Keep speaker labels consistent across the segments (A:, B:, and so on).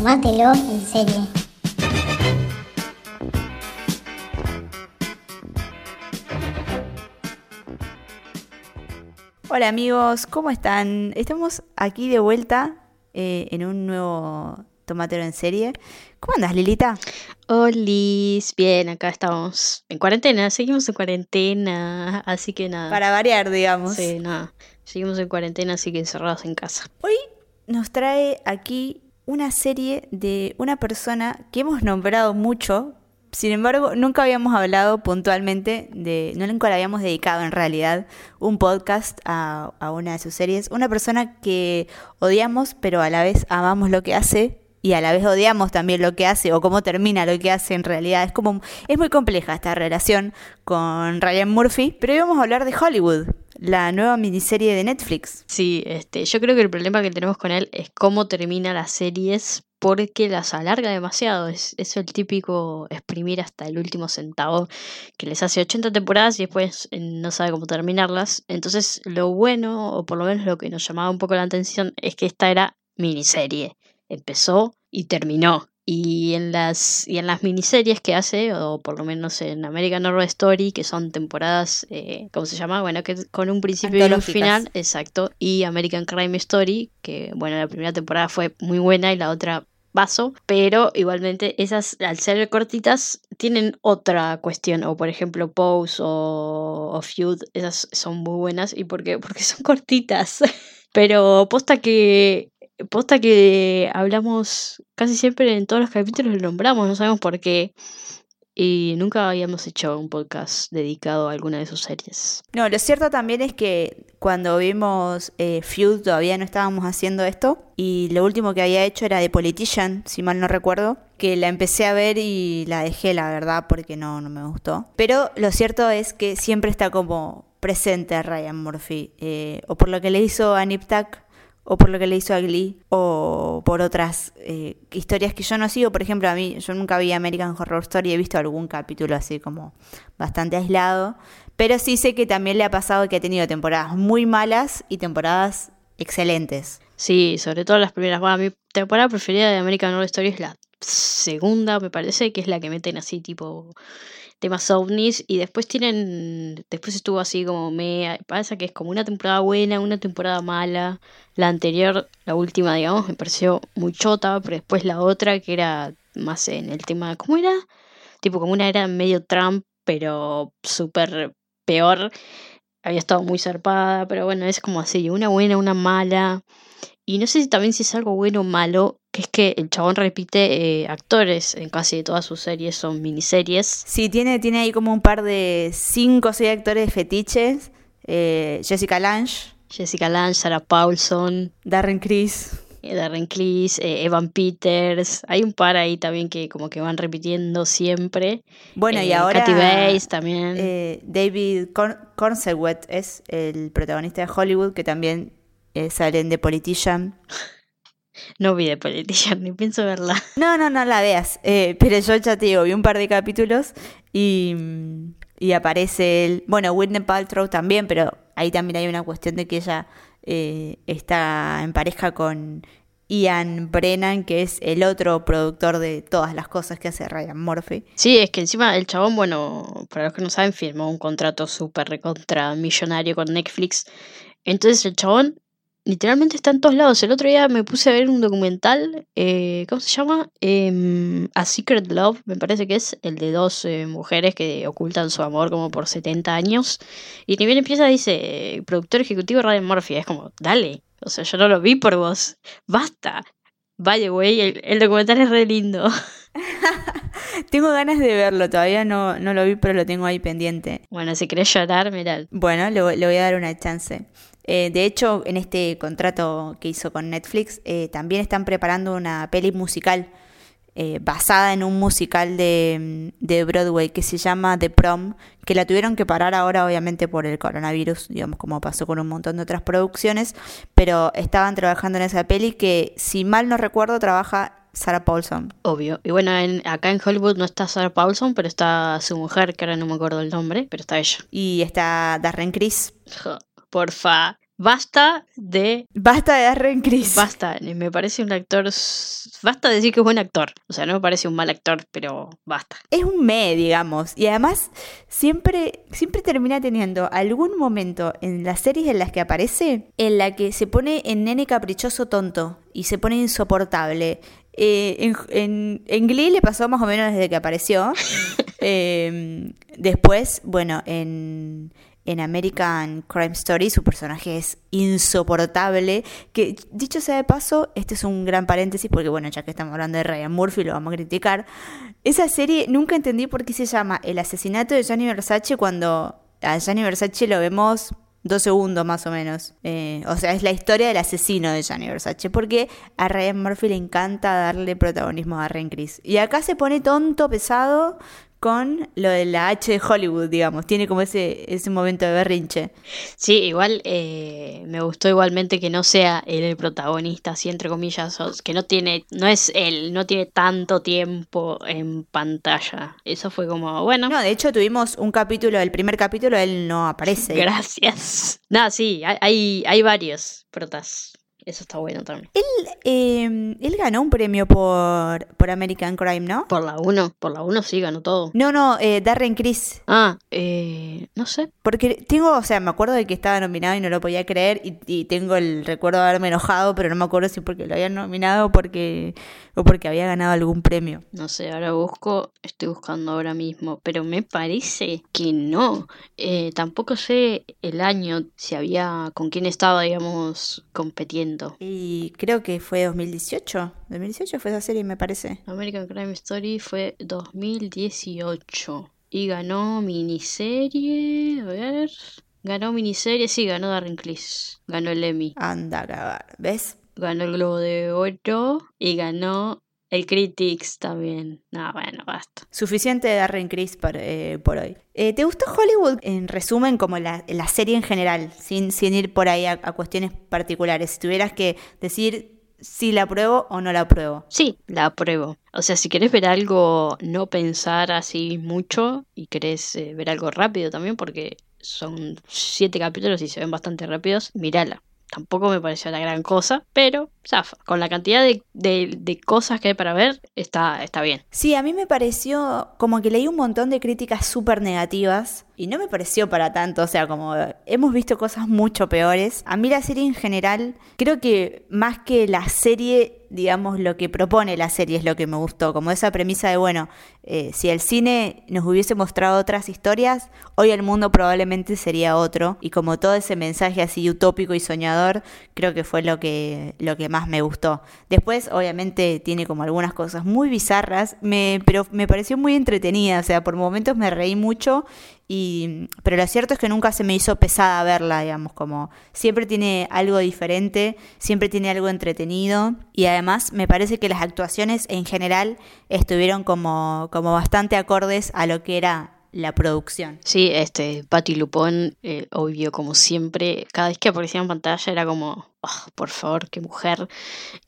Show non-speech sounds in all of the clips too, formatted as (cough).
A: Tómatelo en serie.
B: Hola amigos, ¿cómo están? Estamos aquí de vuelta eh, en un nuevo Tomatero en serie. ¿Cómo andas, Lilita?
C: Olis, bien, acá estamos en cuarentena, seguimos en cuarentena, así que nada.
B: Para variar, digamos.
C: Sí, nada, seguimos en cuarentena, así que encerrados en casa.
B: Hoy nos trae aquí una serie de una persona que hemos nombrado mucho, sin embargo, nunca habíamos hablado puntualmente de, no nunca le habíamos dedicado en realidad un podcast a, a una de sus series. Una persona que odiamos, pero a la vez amamos lo que hace y a la vez odiamos también lo que hace o cómo termina lo que hace en realidad. Es como es muy compleja esta relación con Ryan Murphy, pero hoy vamos a hablar de Hollywood, la nueva miniserie de Netflix.
C: Sí, este, yo creo que el problema que tenemos con él es cómo termina las series porque las alarga demasiado. Es, es el típico exprimir hasta el último centavo que les hace 80 temporadas y después eh, no sabe cómo terminarlas. Entonces, lo bueno, o por lo menos lo que nos llamaba un poco la atención, es que esta era miniserie empezó y terminó. Y en las, y en las miniseries que hace, o por lo menos en American Horror Story, que son temporadas, eh, ¿cómo se llama? Bueno, que con un principio y un final, exacto. Y American Crime Story, que bueno, la primera temporada fue muy buena y la otra vaso, pero igualmente esas, al ser cortitas, tienen otra cuestión, o por ejemplo Pose o, o Feud, esas son muy buenas, ¿y por qué? (laughs) Porque son cortitas, pero posta que posta que hablamos casi siempre en todos los capítulos lo nombramos, no sabemos por qué. Y nunca habíamos hecho un podcast dedicado a alguna de sus series.
B: No, lo cierto también es que cuando vimos eh, Feud todavía no estábamos haciendo esto. Y lo último que había hecho era de Politician, si mal no recuerdo. Que la empecé a ver y la dejé, la verdad, porque no, no me gustó. Pero lo cierto es que siempre está como presente Ryan Murphy. Eh, o por lo que le hizo a Nip o por lo que le hizo a Glee, o por otras eh, historias que yo no sigo. Por ejemplo, a mí, yo nunca vi American Horror Story, he visto algún capítulo así como bastante aislado, pero sí sé que también le ha pasado que ha tenido temporadas muy malas y temporadas excelentes.
C: Sí, sobre todo las primeras. Bueno, mi temporada preferida de American Horror Story es la segunda, me parece, que es la que meten así tipo temas ovnis y después tienen, después estuvo así como me pasa que es como una temporada buena, una temporada mala, la anterior, la última digamos, me pareció muy chota, pero después la otra que era más en el tema, ¿cómo era? Tipo como una era medio Trump, pero súper peor, había estado muy zarpada, pero bueno, es como así, una buena, una mala. Y no sé si también si es algo bueno o malo, que es que el chabón repite eh, actores en casi todas sus series, son miniseries.
B: Sí, tiene, tiene ahí como un par de cinco o seis actores fetiches. Eh, Jessica Lange.
C: Jessica Lange, Sarah Paulson.
B: Darren Criss.
C: Eh, Darren Criss, Evan Peters. Hay un par ahí también que como que van repitiendo siempre.
B: Bueno, y ahora...
C: Katy Bates también.
B: David Cornsewet es el protagonista de Hollywood que también salen de Politician. (laughs)
C: No vi de Politician, ni pienso verla. (laughs)
B: No, no, no la veas. Eh, pero yo ya te digo, vi un par de capítulos y, y aparece el. Bueno, Whitney Paltrow también, pero ahí también hay una cuestión de que ella eh, está en pareja con Ian Brennan, que es el otro productor de todas las cosas que hace Ryan Murphy.
C: Sí, es que encima el chabón, bueno, para los que no saben, firmó un contrato súper recontra millonario con Netflix. Entonces el chabón literalmente está en todos lados. El otro día me puse a ver un documental, eh, ¿cómo se llama? Em, a Secret Love, me parece que es el de dos eh, mujeres que ocultan su amor como por 70 años. Y ni bien empieza, dice, productor ejecutivo Ryan Murphy. Es como, dale, o sea, yo no lo vi por vos, basta. Vaya, güey, el, documental es re lindo. (laughs)
B: tengo ganas de verlo, todavía no, no lo vi, pero lo tengo ahí pendiente.
C: Bueno, si querés llorar, mirad.
B: Bueno, le, le voy a dar una chance. Eh, de hecho, en este contrato que hizo con Netflix, eh, también están preparando una peli musical eh, basada en un musical de, de, Broadway que se llama The Prom, que la tuvieron que parar ahora obviamente por el coronavirus, digamos como pasó con un montón de otras producciones, pero estaban trabajando en esa peli que, si mal no recuerdo, trabaja Sarah Paulson.
C: Obvio. Y bueno, acá en Hollywood no está Sarah Paulson, pero está su mujer, que ahora no me acuerdo el nombre, pero está ella.
B: Y está Darren Criss
C: porfa. basta de.
B: Basta de Darren Criss.
C: Basta, me parece un actor. Basta de decir que es buen actor. O sea, no me parece un mal actor, pero basta.
B: Es un me, digamos. Y además, siempre, siempre termina teniendo algún momento en las series en las que aparece en la que se pone en nene caprichoso tonto y se pone insoportable. Eh, en, en, Glee le pasó más o menos desde que apareció. (laughs) Em, después, bueno, en, en American Crime Story su personaje es insoportable. Que dicho sea de paso, este es un gran paréntesis porque, bueno, ya que estamos hablando de Ryan Murphy, lo vamos a criticar. Esa serie nunca entendí por qué se llama El asesinato de Gianni Versace cuando a Gianni Versace lo vemos dos segundos más o menos. Eh, o sea, es la historia del asesino de Gianni Versace, porque a Ryan Murphy le encanta darle protagonismo a Ren Chris. Y acá se pone tonto, pesado, con lo de la H de Hollywood, digamos. Tiene como ese, ese momento de berrinche.
C: Sí, igual eh, me gustó igualmente que no sea él el protagonista, así entre comillas, que no tiene, no es él, no tiene tanto tiempo en pantalla. Eso fue como, bueno.
B: No, de hecho tuvimos un capítulo, el primer capítulo, él no aparece. (laughs)
C: Gracias. Nada, sí, hay, hay varios protas. Eso está bueno también.
B: Él, em, él ganó un premio por, por American Crime, ¿no?
C: Por la 1, por la 1 sí ganó todo.
B: No, no, eh, Darren Criss.
C: Ah, eh, no sé.
B: Porque tengo, o sea, me acuerdo de que estaba nominado y no lo podía creer y, y tengo el recuerdo de haberme enojado, pero no me acuerdo si porque lo habían nominado o porque, o porque había ganado algún premio.
C: No sé, ahora busco, estoy buscando ahora mismo, pero me parece que no. Eh, tampoco sé el año, si había, con quién estaba, digamos, competiendo
B: y creo que fue 2018. 2018 fue esa serie, me parece.
C: American Crime Story fue 2018. Y ganó miniserie. A ver. Ganó miniserie, sí, ganó Darren Criss. Ganó el Emmy.
B: Anda a grabar, ¿ves?
C: Ganó el Globo de Oro y ganó el Critics también. No, bueno, basta.
B: Suficiente de Darren Criss por, eh, por hoy. Eh, ¿Te gustó Hollywood? En resumen, como la, la serie en general, sin, sin ir por ahí a, cuestiones particulares. Si tuvieras que decir si la apruebo o no la apruebo.
C: Sí, la apruebo. O sea, si querés ver algo, no pensar así mucho y querés eh, ver algo rápido también, porque son siete capítulos y se ven bastante rápidos, mírala tampoco me pareció la gran cosa, pero zafa. Con la cantidad de, de, cosas que hay para ver, está, está bien.
B: Sí, a mí me pareció como que leí un montón de críticas súper negativas y no me pareció para tanto, o sea, como hemos visto cosas mucho peores. A mí la serie en general, creo que más que la serie digamos, lo que propone la serie es lo que me gustó, como esa premisa de, bueno, eh, si el cine nos hubiese mostrado otras historias, hoy el mundo probablemente sería otro, y como todo ese mensaje así utópico y soñador, creo que fue lo que, lo que más me gustó. Después, obviamente, tiene como algunas cosas muy bizarras, me, pero me pareció muy entretenida, o sea, por momentos me reí mucho y, pero lo cierto es que nunca se me hizo pesada verla, digamos, como siempre tiene algo diferente, siempre tiene algo entretenido y además me parece que las actuaciones en general estuvieron como, como bastante acordes a lo que era la producción.
C: Sí, este, Patty Lupón, eh, obvio, como siempre, cada vez que aparecía en pantalla era como, oh, por favor, qué mujer.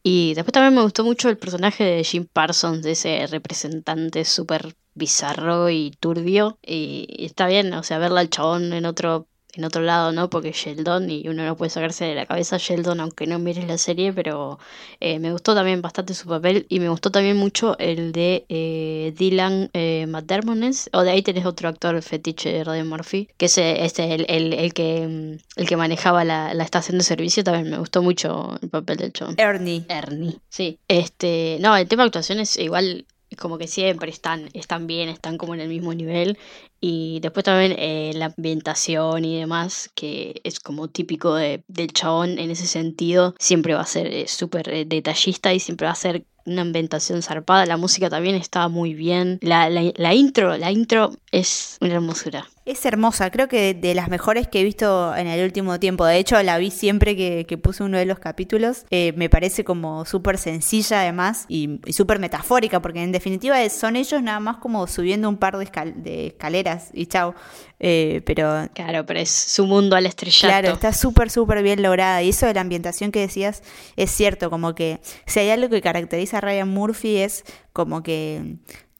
C: Y después también me gustó mucho el personaje de Jim Parsons, de ese representante súper bizarro y turbio. Y, está bien, o sea, verla al chabón en otro en otro lado, ¿no? Porque Sheldon, y uno no puede sacarse de la cabeza Sheldon aunque no mires la serie, pero eh, me gustó también bastante su papel y me gustó también mucho el de eh, Dylan eh, o de ahí tenés otro actor fetiche de Radio Murphy, que es este, el, el, el, que, mm, el que manejaba la, la, estación de servicio, también me gustó mucho el papel del chabón.
B: Ernie.
C: Ernie, sí. Este, no, el tema de actuaciones igual como que siempre están, están bien, están como en el mismo nivel. Y después también eh, la ambientación y demás, que es como típico de, del chabón en ese sentido, siempre va a ser eh, súper eh, detallista y siempre va a ser una ambientación zarpada. La música también está muy bien. La, la, intro, la intro es una hermosura.
B: Es hermosa, creo que de, las mejores que he visto en el último tiempo. De hecho, la vi siempre que, puse uno de los capítulos. Eh, me parece como súper sencilla además y, súper metafórica, porque en definitiva son ellos nada más como subiendo un par de, escaleras y chao. Eh, pero...
C: Claro, pero es su mundo al estrellato.
B: Claro, está súper, súper bien lograda. Y eso de la ambientación que decías es cierto, como que si hay algo que caracteriza a Ryan Murphy es como que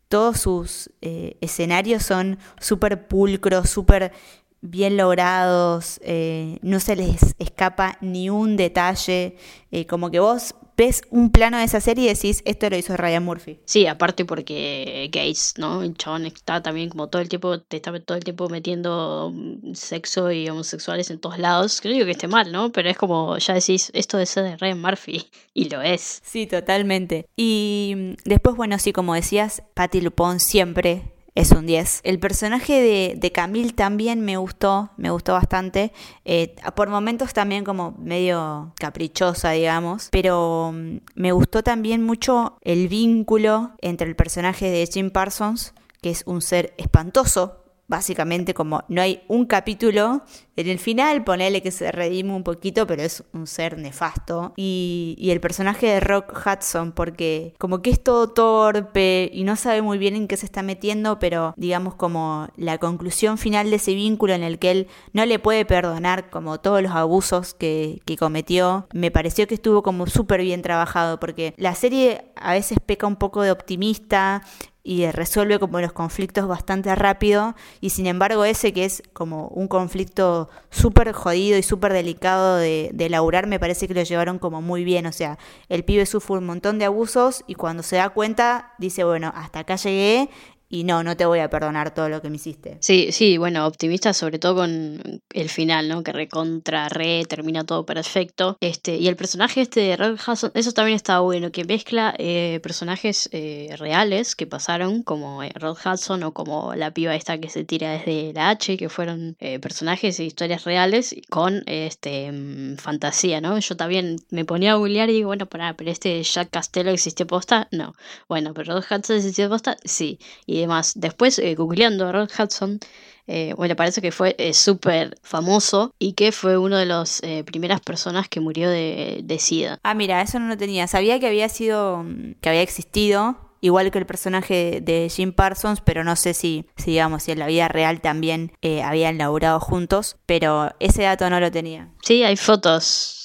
B: todos sus eh, escenarios son súper pulcros, súper bien logrados, eh, no se les escapa ni un detalle, eh, como que vos ves un plano de esa serie y decís, esto lo hizo Ryan Murphy.
C: Sí, aparte porque Gates, ¿no? El chabón está también como todo el tiempo, te está todo el tiempo metiendo mm, sexo y homosexuales en todos lados. Creo que esté mal, ¿no? Pero es como, ya decís, esto de ser de Ryan Murphy. (laughs) Y lo es.
B: Sí, totalmente. Y mm, después, bueno, sí, como decías, Patty Lupón siempre es un 10. El personaje de, de, Camille también me gustó, me gustó bastante. Eh, por momentos también como medio caprichosa, digamos. Pero mm, me gustó también mucho el vínculo entre el personaje de Jim Parsons, que es un ser espantoso, básicamente como no hay un capítulo en el final, ponele que se redime un poquito, pero es un ser nefasto. Y, el personaje de Rock Hudson, porque como que es todo torpe y no sabe muy bien en qué se está metiendo, pero digamos como la conclusión final de ese vínculo en el que él no le puede perdonar como todos los abusos que, que cometió, me pareció que estuvo como súper bien trabajado, porque la serie a veces peca un poco de optimista, y resuelve como los conflictos bastante rápido y sin embargo ese que es como un conflicto súper jodido y súper delicado de, de elaborar me parece que lo llevaron como muy bien, o sea, el pibe sufre un montón de abusos y cuando se da cuenta dice, bueno, hasta acá llegué y no, no te voy a perdonar todo lo que me hiciste.
C: Sí, sí, bueno, optimista sobre todo con el final, ¿no? Que recontra, re, termina todo perfecto. Este, y el personaje este de Rod Hudson, eso también está bueno, que mezcla eh, personajes eh, reales que pasaron, como eh, Rod Hudson o como la piba esta que se tira desde la H, que fueron personajes e historias reales con este mm, fantasía, ¿no? Yo también me ponía a googlear y digo, bueno, para, pero este Jack Castello existe posta, no. Bueno, pero Rod Hudson existe posta, sí. Y demás. Después, eh, googleando a Rod Hudson, eh, bueno, parece que fue eh, súper famoso y que fue uno de las primeras personas que murió de, de, SIDA.
B: Ah, mira, eso no lo tenía. Sabía que había sido, que había existido, igual que el personaje de Jim Parsons, pero no sé si, si digamos, si en la vida real también habían laburado juntos, pero ese dato no lo tenía.
C: Sí, hay fotos.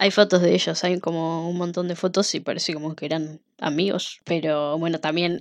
C: Hay fotos de ellos, hay como un montón de fotos y parece como que eran amigos. Pero bueno, también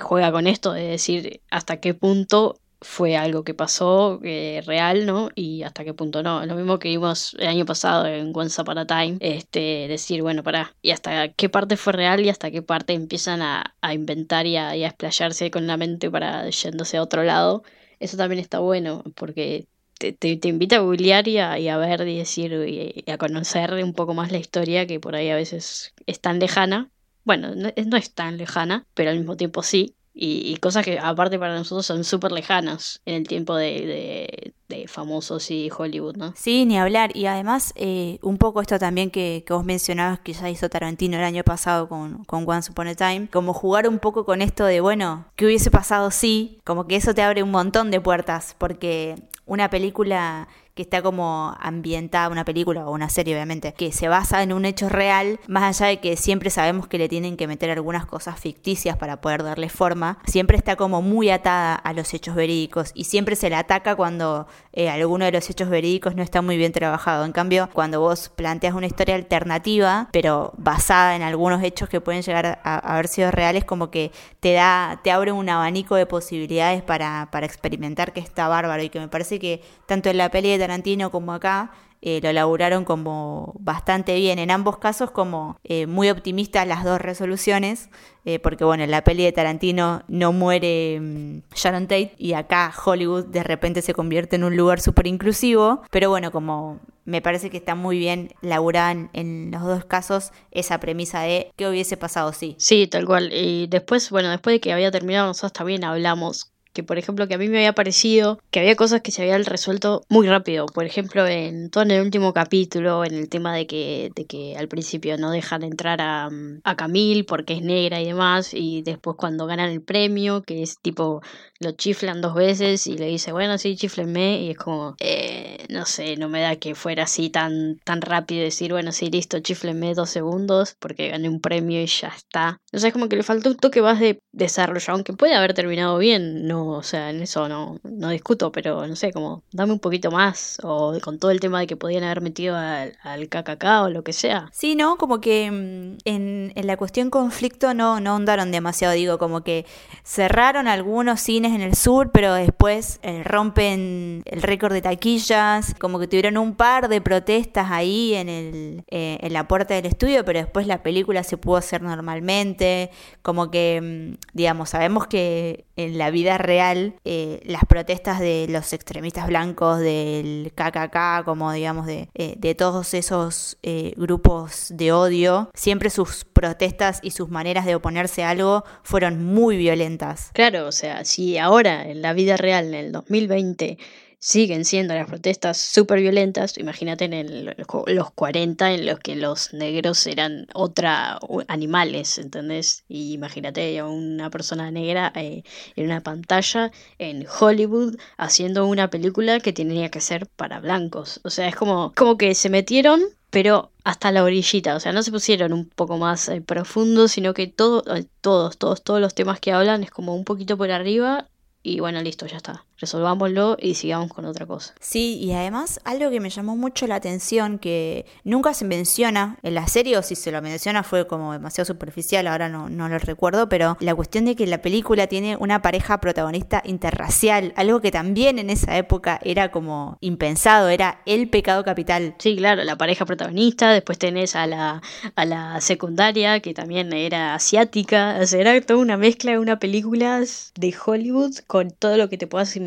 C: juega con esto de decir hasta qué punto fue algo que pasó eh, real, ¿no? Y hasta qué punto no. Lo mismo que vimos el año pasado en Once Upon a Time, este, decir, bueno, para, y hasta qué parte fue real y hasta qué parte empiezan a, a inventar y a, y explayarse con la mente para yéndose a otro lado. Eso también está bueno, porque te, te, invita a googlear y a, y a, ver y decir y a conocer un poco más la historia que por ahí a veces es tan lejana bueno, no, es tan lejana, pero al mismo tiempo sí. Y, cosas que aparte para nosotros son súper lejanas en el tiempo de, de, famosos y Hollywood, ¿no?
B: Sí, ni hablar. Y además, eh, un poco esto también que, que, vos mencionabas que ya hizo Tarantino el año pasado con, con Once Upon a Time, como jugar un poco con esto de, bueno, ¿qué hubiese pasado si? Como que eso te abre un montón de puertas, porque una película que está como ambientada, una película o una serie obviamente, que se basa en un hecho real, más allá de que siempre sabemos que le tienen que meter algunas cosas ficticias para poder darle forma, siempre está como muy atada a los hechos verídicos y siempre se le ataca cuando eh, alguno de los hechos verídicos no está muy bien trabajado. En cambio, cuando vos planteas una historia alternativa, pero basada en algunos hechos que pueden llegar a, haber sido reales, como que te da, te abre un abanico de posibilidades para, para experimentar que está bárbaro y que me parece que tanto en la peli Tarantino como acá eh, lo laburaron como bastante bien. En ambos casos como eh, muy optimistas las dos resoluciones, eh, porque bueno, en la peli de Tarantino no muere mm, Sharon Tate y acá Hollywood de repente se convierte en un lugar súper inclusivo, pero bueno, como me parece que está muy bien laburada en, los dos casos esa premisa de qué hubiese pasado si.
C: Sí, tal cual. Y después, bueno, después de que había terminado, nosotros también hablamos que por ejemplo que a mí me había parecido que había cosas que se habían resuelto muy rápido. Por ejemplo, en todo en el último capítulo, en el tema de que, de que al principio no dejan entrar a, a Camille porque es negra y demás, y después cuando ganan el premio, que es tipo, lo chiflan dos veces y le dice, bueno, sí, chiflenme, y es como, eh, no sé, no me da que fuera así tan, tan rápido decir, bueno, sí, listo, chiflenme dos segundos porque gané un premio y ya está. O sea, es como que le faltó un toque más de desarrollo, aunque puede haber terminado bien, no o sea, en eso no, no discuto, pero no sé, como dame un poquito más, o con todo el tema de que podían haber metido al, al KKK o lo que sea.
B: Sí, ¿no? Como que mm, en, en la cuestión conflicto no, no ahondaron demasiado, digo, como que cerraron algunos cines en el sur, pero después eh, rompen el récord de taquillas, como que tuvieron un par de protestas ahí en, el, eh, en la puerta del estudio, pero después la película se pudo hacer normalmente, como que, mm, digamos, sabemos que en la vida real eh, las protestas de los extremistas blancos, del KKK, como digamos, de, eh, de todos esos eh, grupos de odio, siempre sus protestas y sus maneras de oponerse a algo fueron muy violentas.
C: Claro, o sea, si ahora en la vida real, en el 2020, siguen siendo las protestas súper violentas. Imagínate en el- los 40 en los que los negros eran otra animales, ¿entendés? Y imagínate a una persona negra eh, en una pantalla en Hollywood haciendo una película que tenía que ser para blancos. O sea, es como, como que se metieron pero hasta la orillita, o sea, no se pusieron un poco más eh, profundo, sino que todo, eh, todos, todos, todos los temas que hablan es como un poquito por arriba y bueno, listo, ya está. Resolvámoslo y sigamos con otra cosa.
B: Sí, y además algo que me llamó mucho la atención, que nunca se menciona en la serie, o si se lo menciona fue como demasiado superficial, ahora no, no lo recuerdo, pero la cuestión de que la película tiene una pareja protagonista interracial, algo que también en esa época era como impensado, era el pecado capital.
C: Sí, claro, la pareja protagonista, después tenés a la, a la secundaria, que también era asiática, o sea, era toda una mezcla de una película de Hollywood con todo lo que te puedas imaginar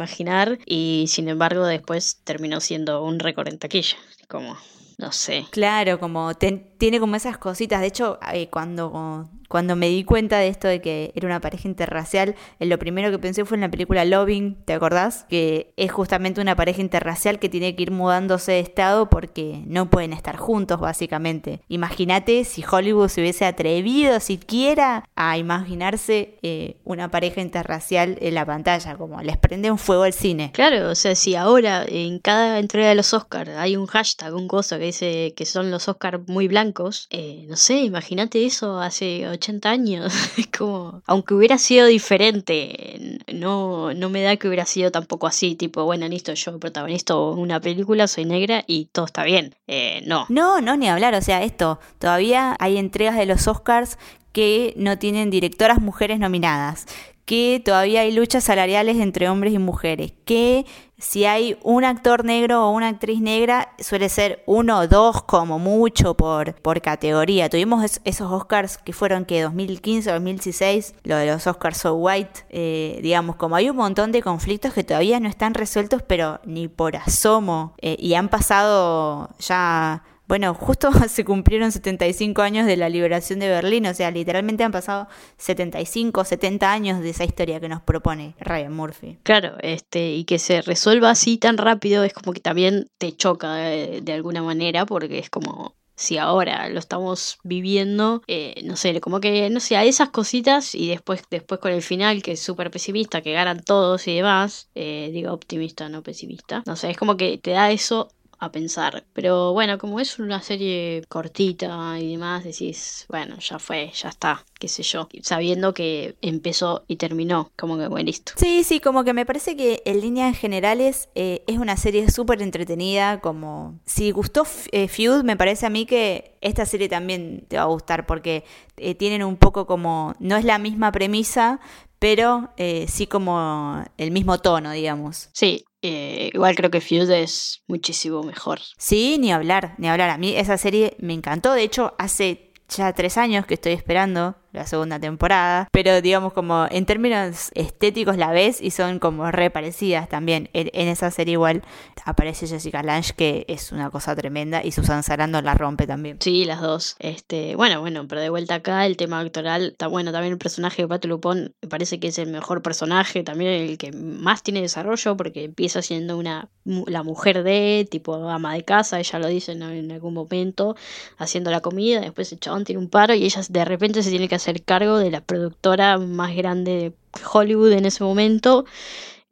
C: y sin embargo después terminó siendo un récord en taquilla, como, no sé.
B: Claro, como ten- tiene como esas cositas. De hecho, eh, cuando, cuando me di cuenta de esto de que era una pareja interracial, eh, lo primero que pensé fue en la película Loving, ¿te acordás? Que es justamente una pareja interracial que tiene que ir mudándose de estado porque no pueden estar juntos, básicamente. Imagínate si Hollywood se hubiese atrevido siquiera a imaginarse eh, una pareja interracial en la pantalla, como les prende un fuego al cine.
C: Claro, o sea, si ahora en cada entrega de los Oscars hay un hashtag, un coso que dice que son los Oscars muy blancos, eh, no sé, imagínate eso hace 80 años. (laughs) Como, aunque hubiera sido diferente, no, no me da que hubiera sido tampoco así, tipo, bueno, listo, yo protagonizo una película, soy negra y todo está bien. Eh, no.
B: No, no, ni hablar. O sea, esto, todavía hay entregas de los Oscars que no tienen directoras mujeres nominadas, que todavía hay luchas salariales entre hombres y mujeres, que si hay un actor negro o una actriz negra, suele ser uno o dos como mucho por, por categoría. Tuvimos es- esos Oscars que fueron que 2015 o 2016, lo de los Oscars So White, eh, digamos, como hay un montón de conflictos que todavía no están resueltos, pero ni por asomo, eh, y han pasado ya bueno, justo (laughs) se cumplieron 75 años de la liberación de Berlín, o sea, literalmente han pasado 75, 70 años de esa historia que nos propone Ryan Murphy.
C: Claro, este, y que se resuelva así tan rápido es como que también te choca de, de alguna manera, porque es como si ahora lo estamos viviendo, eh, no sé, como que, no sé, a esas cositas y después, después con el final que es súper pesimista, que ganan todos y demás, eh, digo optimista, no pesimista, no sé, es como que te da eso a pensar. Pero bueno, como es una serie cortita y demás, decís, bueno, ya fue, ya está, qué sé yo, sabiendo que empezó y terminó, como que bueno, listo.
B: Sí, sí, como que me parece que en líneas generales eh, es una serie súper entretenida, como si gustó eh, Feud, me parece a mí que esta serie también te va a gustar porque eh, tienen un poco como, no es la misma premisa, pero eh, sí como el mismo tono, digamos.
C: Sí, eh, igual creo que Feud es muchísimo mejor.
B: Sí, ni hablar, ni hablar. A mí esa serie me encantó. De hecho, hace ya tres años que estoy esperando la segunda temporada. Pero digamos como en términos estéticos la ves y son como re parecidas también. En, esa serie igual aparece Jessica Lange que es una cosa tremenda y Susan Sarandon la rompe también.
C: Sí, las dos. Este, bueno, bueno, pero de vuelta acá el tema actoral está bueno. También el personaje de Pato Lupón me parece que es el mejor personaje, también el que más tiene desarrollo porque empieza siendo una la mujer de tipo ama de casa, ella lo dice en, en algún momento, haciendo la comida, después el chabón tiene un paro y ella de repente se tiene que hacer cargo de la productora más grande de Hollywood en ese momento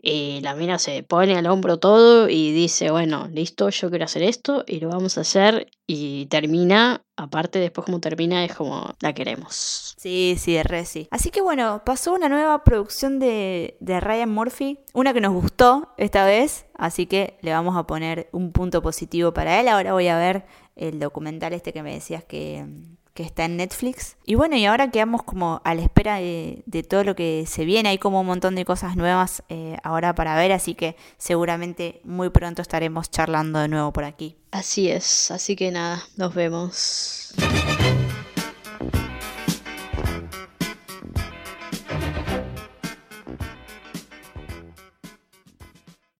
C: Y la mina se pone al hombro todo y dice, bueno, listo, yo quiero hacer esto y lo vamos a hacer. Y termina, aparte después como termina, es como la queremos.
B: Sí, sí, re sí. Así que bueno, pasó una nueva producción de, de Ryan Murphy, una que nos gustó esta vez, así que le vamos a poner un punto positivo para él. Ahora voy a ver el documental este que me decías que, que está en Netflix. Y bueno, y ahora quedamos como a la espera de, todo lo que se viene. Hay como un montón de cosas nuevas eh, ahora para ver, así que seguramente muy pronto estaremos charlando de nuevo por aquí.
C: Así es, así que nada, nos vemos.